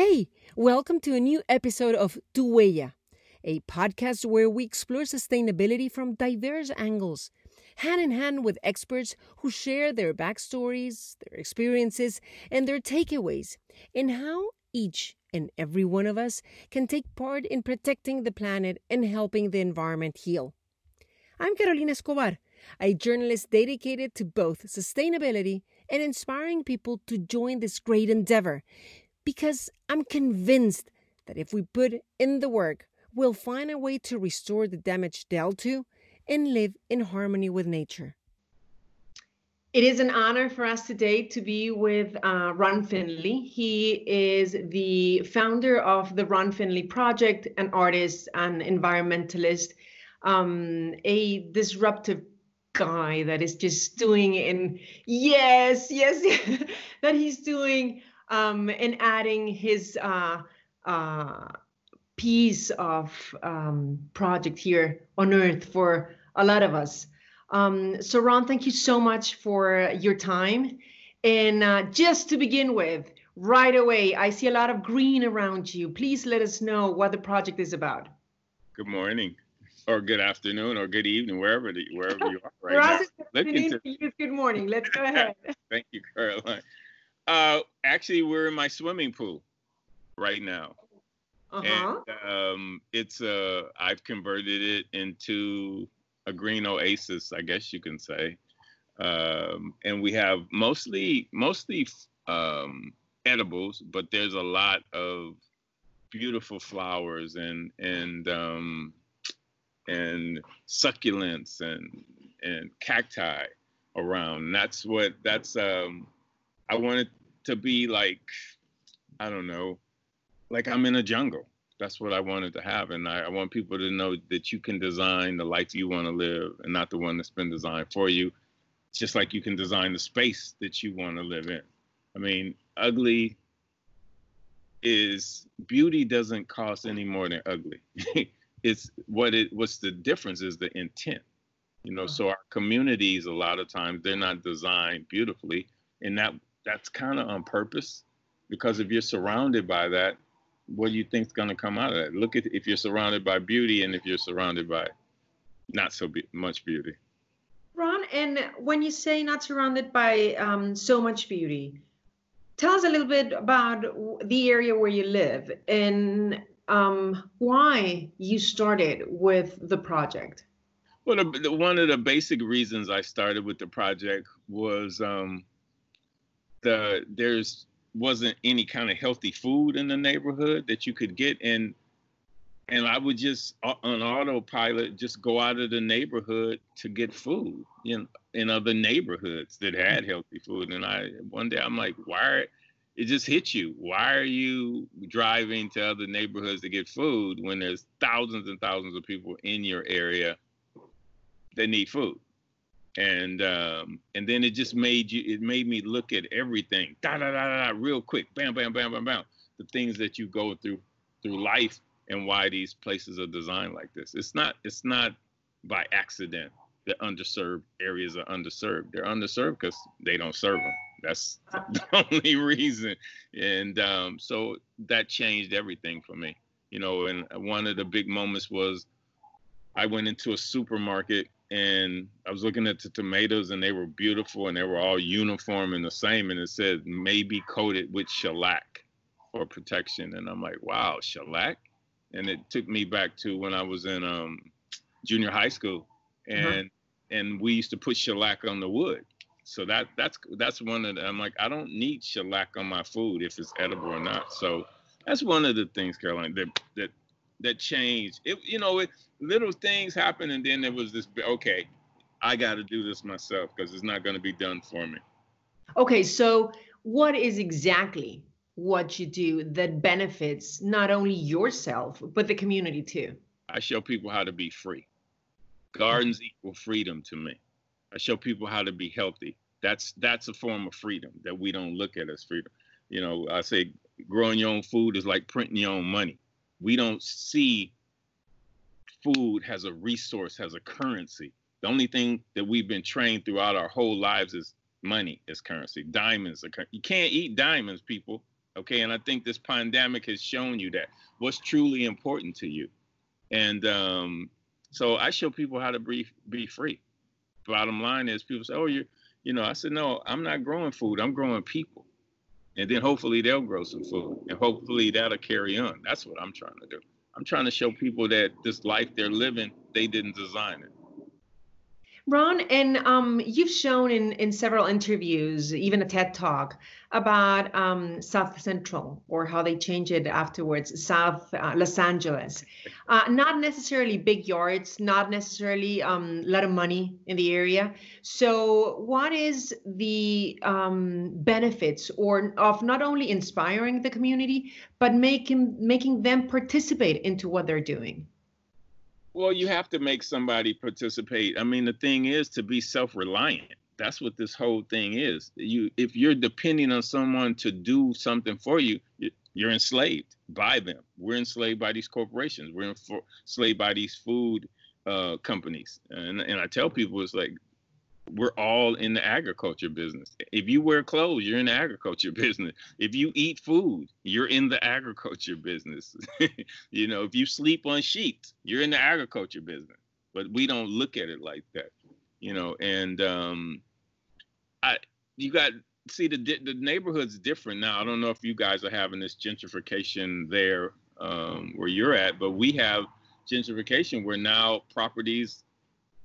Hey, welcome to a new episode of Tu Huella, a podcast where we explore sustainability from diverse angles, hand in hand with experts who share their backstories, their experiences, and their takeaways, and how each and every one of us can take part in protecting the planet and helping the environment heal. I'm Carolina Escobar, a journalist dedicated to both sustainability and inspiring people to join this great endeavor because I'm convinced that if we put in the work, we'll find a way to restore the damage dealt to and live in harmony with nature. It is an honor for us today to be with uh, Ron Finley. He is the founder of the Ron Finley Project, an artist, an environmentalist, um, a disruptive guy that is just doing in yes, yes that he's doing um, and adding his uh, uh, piece of um, project here on Earth for a lot of us. Um, so, Ron, thank you so much for your time. And uh, just to begin with, right away, I see a lot of green around you. Please let us know what the project is about. Good morning, or good afternoon, or good evening, wherever the, wherever you are right now. Good, good morning. Let's go ahead. thank you, Caroline. Uh, actually, we're in my swimming pool right now. Uh-huh. And um, it's uh, I've converted it into a green oasis, I guess you can say. Um, and we have mostly mostly um, edibles, but there's a lot of beautiful flowers and and um, and succulents and and cacti around. And that's what that's um, I wanted to be like, I don't know, like I'm in a jungle. That's what I wanted to have. And I, I want people to know that you can design the life you want to live and not the one that's been designed for you. Just like you can design the space that you want to live in. I mean, ugly is beauty doesn't cost any more than ugly. it's what it what's the difference is the intent. You know, so our communities a lot of times they're not designed beautifully and that that's kind of on purpose because if you're surrounded by that, what do you think's going to come out of that? Look at if you're surrounded by beauty and if you're surrounded by not so be- much beauty. Ron, and when you say not surrounded by um, so much beauty, tell us a little bit about the area where you live and um, why you started with the project. Well, the, one of the basic reasons I started with the project was um, the there's wasn't any kind of healthy food in the neighborhood that you could get and and I would just on autopilot just go out of the neighborhood to get food in in other neighborhoods that had healthy food and I one day I'm like why it just hits you. Why are you driving to other neighborhoods to get food when there's thousands and thousands of people in your area that need food and um, and then it just made you it made me look at everything da da da da, real quick bam bam bam bam bam the things that you go through through life and why these places are designed like this. It's not it's not by accident that underserved areas are underserved. They're underserved because they don't serve them that's the only reason. And um, so that changed everything for me you know and one of the big moments was i went into a supermarket and I was looking at the tomatoes and they were beautiful and they were all uniform and the same and it said maybe coated with shellac for protection and I'm like wow shellac and it took me back to when I was in um, junior high school uh-huh. and uh-huh. and we used to put shellac on the wood so that that's that's one of the I'm like I don't need shellac on my food if it's edible or not so that's one of the things Caroline that that that changed. It you know it little things happen and then there was this okay, I got to do this myself because it's not going to be done for me. Okay, so what is exactly what you do that benefits not only yourself but the community too? I show people how to be free. Gardens equal freedom to me. I show people how to be healthy. That's that's a form of freedom that we don't look at as freedom. You know, I say growing your own food is like printing your own money we don't see food as a resource, as a currency. The only thing that we've been trained throughout our whole lives is money is currency. Diamonds are you can't eat diamonds, people. Okay, and I think this pandemic has shown you that what's truly important to you, and um, so I show people how to be be free. Bottom line is, people say, "Oh, you, you know," I said, "No, I'm not growing food. I'm growing people." And then hopefully they'll grow some food and hopefully that'll carry on. That's what i'm trying to do. I'm trying to show people that this life they're living they didn't design it Ron, and um, you've shown in, in several interviews, even a TED talk, about um, South Central or how they change it afterwards, South uh, Los Angeles. Uh, not necessarily big yards, not necessarily um, a lot of money in the area. So, what is the um, benefits or of not only inspiring the community, but making making them participate into what they're doing? Well, you have to make somebody participate. I mean, the thing is to be self-reliant. That's what this whole thing is. You, if you're depending on someone to do something for you, you're enslaved by them. We're enslaved by these corporations. We're enslaved by these food uh, companies. And, and I tell people, it's like we're all in the agriculture business. If you wear clothes, you're in the agriculture business. If you eat food, you're in the agriculture business. you know, if you sleep on sheets, you're in the agriculture business. But we don't look at it like that, you know. And um, I, you got see the the neighborhood's different now. I don't know if you guys are having this gentrification there um, where you're at, but we have gentrification where now properties,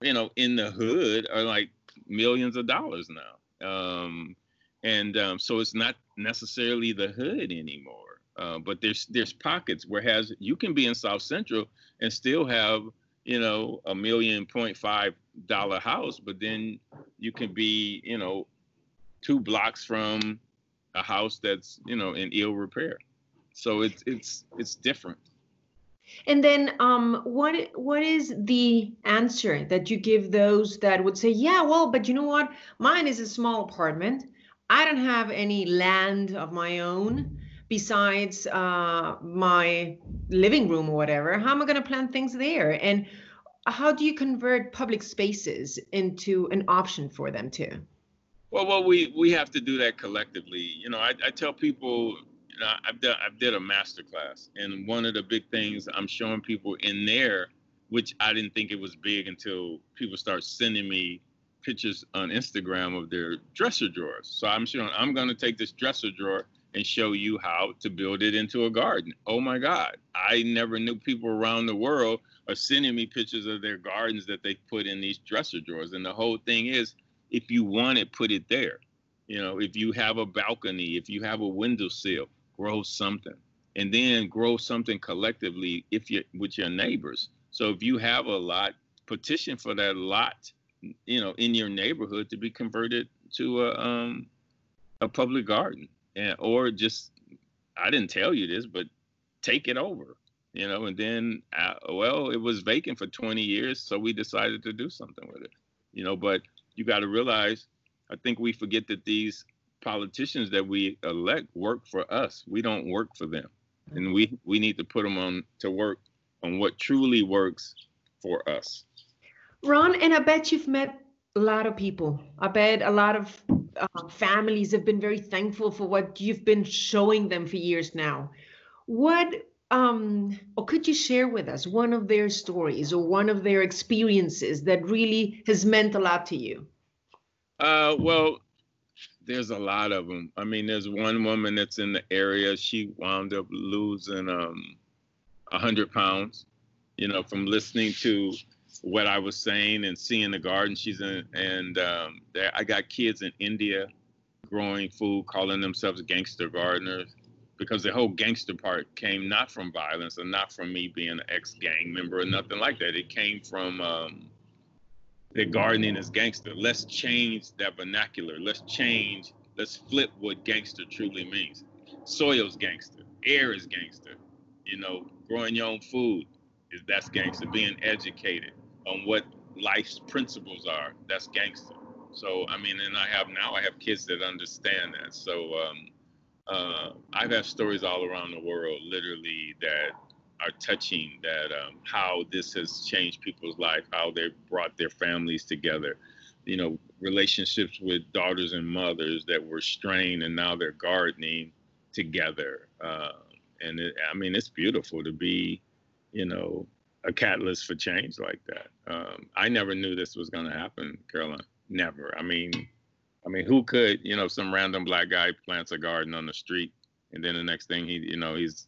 you know, in the hood are like millions of dollars now. Um, and um, so it's not necessarily the hood anymore. Uh, but there's there's pockets where has you can be in South Central and still have you know a million point five dollar house, but then you can be you know two blocks from a house that's you know in ill repair. So it's it's it's different. And then, um, what what is the answer that you give those that would say, yeah, well, but you know what? Mine is a small apartment. I don't have any land of my own besides uh, my living room or whatever. How am I going to plant things there? And how do you convert public spaces into an option for them too? Well, well, we we have to do that collectively. You know, I, I tell people I've done I've did a master class, and one of the big things I'm showing people in there, which I didn't think it was big until people start sending me pictures on Instagram of their dresser drawers. So I'm showing I'm going to take this dresser drawer and show you how to build it into a garden. Oh my God, I never knew people around the world are sending me pictures of their gardens that they put in these dresser drawers. And the whole thing is, if you want it, put it there. You know, if you have a balcony, if you have a windowsill, grow something and then grow something collectively if you with your neighbors. So if you have a lot petition for that lot you know in your neighborhood to be converted to a um a public garden and or just i didn't tell you this but take it over you know and then uh, well it was vacant for 20 years so we decided to do something with it you know but you got to realize i think we forget that these politicians that we elect work for us. We don't work for them, and we we need to put them on to work on what truly works for us. Ron, and I bet you've met a lot of people. I bet a lot of uh, families have been very thankful for what you've been showing them for years now. What um, or could you share with us one of their stories or one of their experiences that really has meant a lot to you? Uh, well, there's a lot of them. I mean, there's one woman that's in the area. She wound up losing um, 100 pounds, you know, from listening to what I was saying and seeing the garden she's in. And um, there, I got kids in India growing food, calling themselves gangster gardeners, because the whole gangster part came not from violence and not from me being an ex-gang member or nothing like that. It came from um, that gardening is gangster. Let's change that vernacular. Let's change, let's flip what gangster truly means. Soil's gangster, air is gangster. You know, growing your own food is that's gangster. Being educated on what life's principles are, that's gangster. So I mean, and I have now I have kids that understand that. So um, uh, I've had stories all around the world, literally that are touching that um, how this has changed people's life, how they brought their families together, you know, relationships with daughters and mothers that were strained and now they're gardening together. Uh, and it, I mean, it's beautiful to be, you know, a catalyst for change like that. Um, I never knew this was going to happen, Caroline. Never. I mean, I mean, who could, you know, some random black guy plants a garden on the street, and then the next thing he, you know, he's,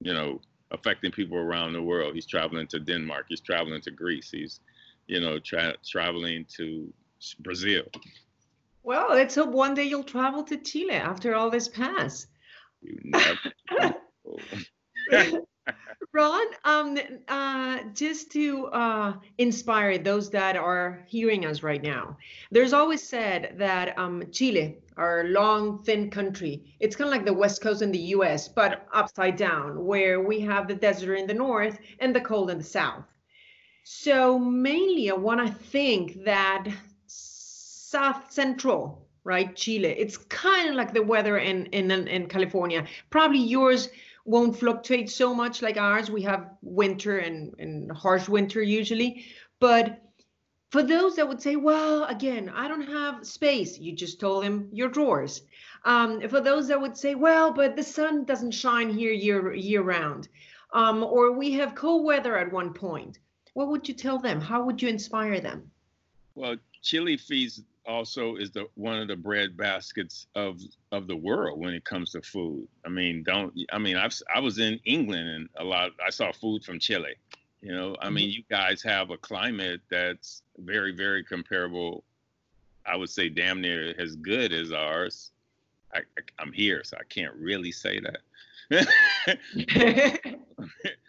you know, affecting people around the world. He's traveling to Denmark. He's traveling to Greece. He's, you know, tra- traveling to Brazil. Well, let's hope one day you'll travel to Chile after all this pass. You never. Ron, um, uh, just to uh, inspire those that are hearing us right now, there's always said that um, Chile, our long, thin country, it's kind of like the West Coast in the US, but upside down, where we have the desert in the north and the cold in the south. So, mainly, I want to think that South Central, right, Chile, it's kind of like the weather in, in, in California. Probably yours won't fluctuate so much like ours. We have winter and, and harsh winter usually. But for those that would say, well, again, I don't have space, you just told them your drawers. Um, for those that would say, well, but the sun doesn't shine here year year round, um, or we have cold weather at one point, what would you tell them? How would you inspire them? Well, Chile feeds also is the one of the bread baskets of of the world when it comes to food. I mean, don't I mean I've I was in England and a lot I saw food from Chile. You know, I mean, mm-hmm. you guys have a climate that's very very comparable. I would say damn near as good as ours. I, I am here, so I can't really say that.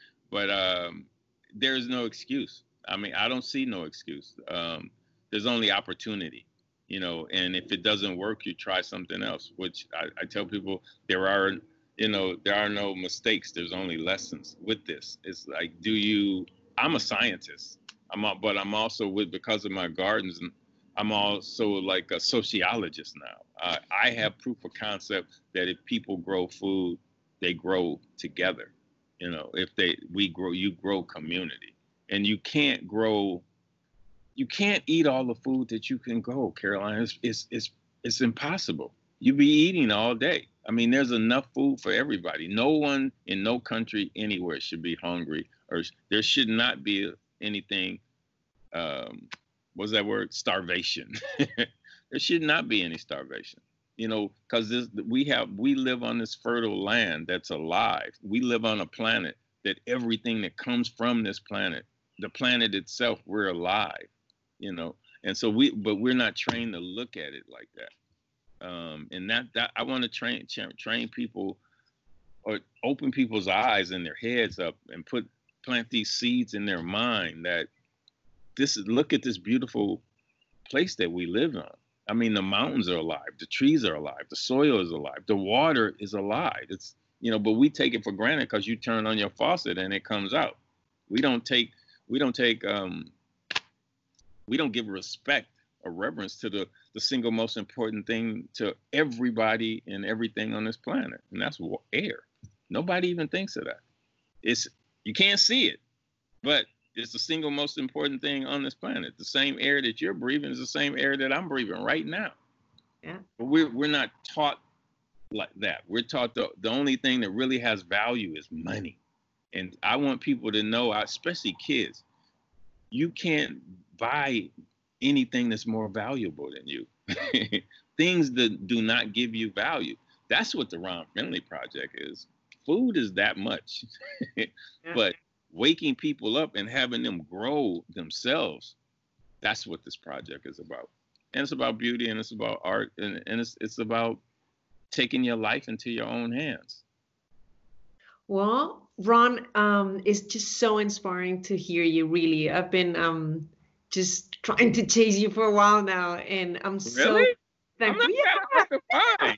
but um, there's no excuse. I mean, I don't see no excuse. Um, there's only opportunity you know and if it doesn't work you try something else which I, I, tell people there are you know there are no mistakes. There's only lessons with this. It's like do you i'm a scientist. I'm a, but i'm also with because of my gardens and i'm also like a sociologist now. Uh, i have proof of concept that if people grow food they grow together. You know if they we grow you grow community. And you can't grow you can't eat all the food that you can go, Caroline. It's, it's, it's, it's impossible. You'd be eating all day. I mean, there's enough food for everybody. No one in no country anywhere should be hungry, or there should not be anything. Um, what's that word? Starvation. there should not be any starvation. You know, because we have we live on this fertile land that's alive. We live on a planet that everything that comes from this planet, the planet itself, we're alive you know and so we but we're not trained to look at it like that. Um, and that that i want to train train people or open people's eyes and their heads up and put plant these seeds in their mind that this is look at this beautiful place that we live on. I mean the mountains are alive the trees are alive the soil is alive the water is alive. It's you know but we take it for granted because you turn on your faucet and it comes out. We don't take we don't take um, we don't give respect or reverence to the the single most important thing to everybody and everything on this planet, and that's air. Nobody even thinks of that. It's you can't see it, but it's the single most important thing on this planet. The same air that you're breathing is the same air that I'm breathing right now. Yeah. But we're we're not taught like that. We're taught the the only thing that really has value is money. And I want people to know, especially kids, you can't buy anything that's more valuable than you. Things that do not give you value. That's what the Ron Finley Project is. Food is that much. but waking people up and having them grow themselves, that's what this project is about. And it's about beauty and it's about art and, and it's it's about taking your life into your own hands. Well, Ron, um, it's just so inspiring to hear you. Really, I've been um, just trying to chase you for a while now, and I'm so really? thankful. yeah.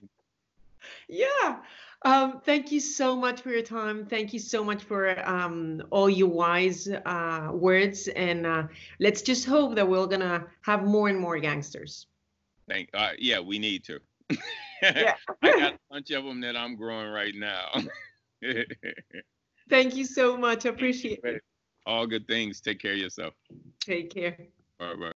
yeah. Um, thank you so much for your time. Thank you so much for um, all your wise uh, words, and uh, let's just hope that we're gonna have more and more gangsters. Thank. Uh, yeah, we need to. yeah. I got a bunch of them that I'm growing right now. Thank you so much. I appreciate it. All good things. Take care of yourself. Take care. Bye bye.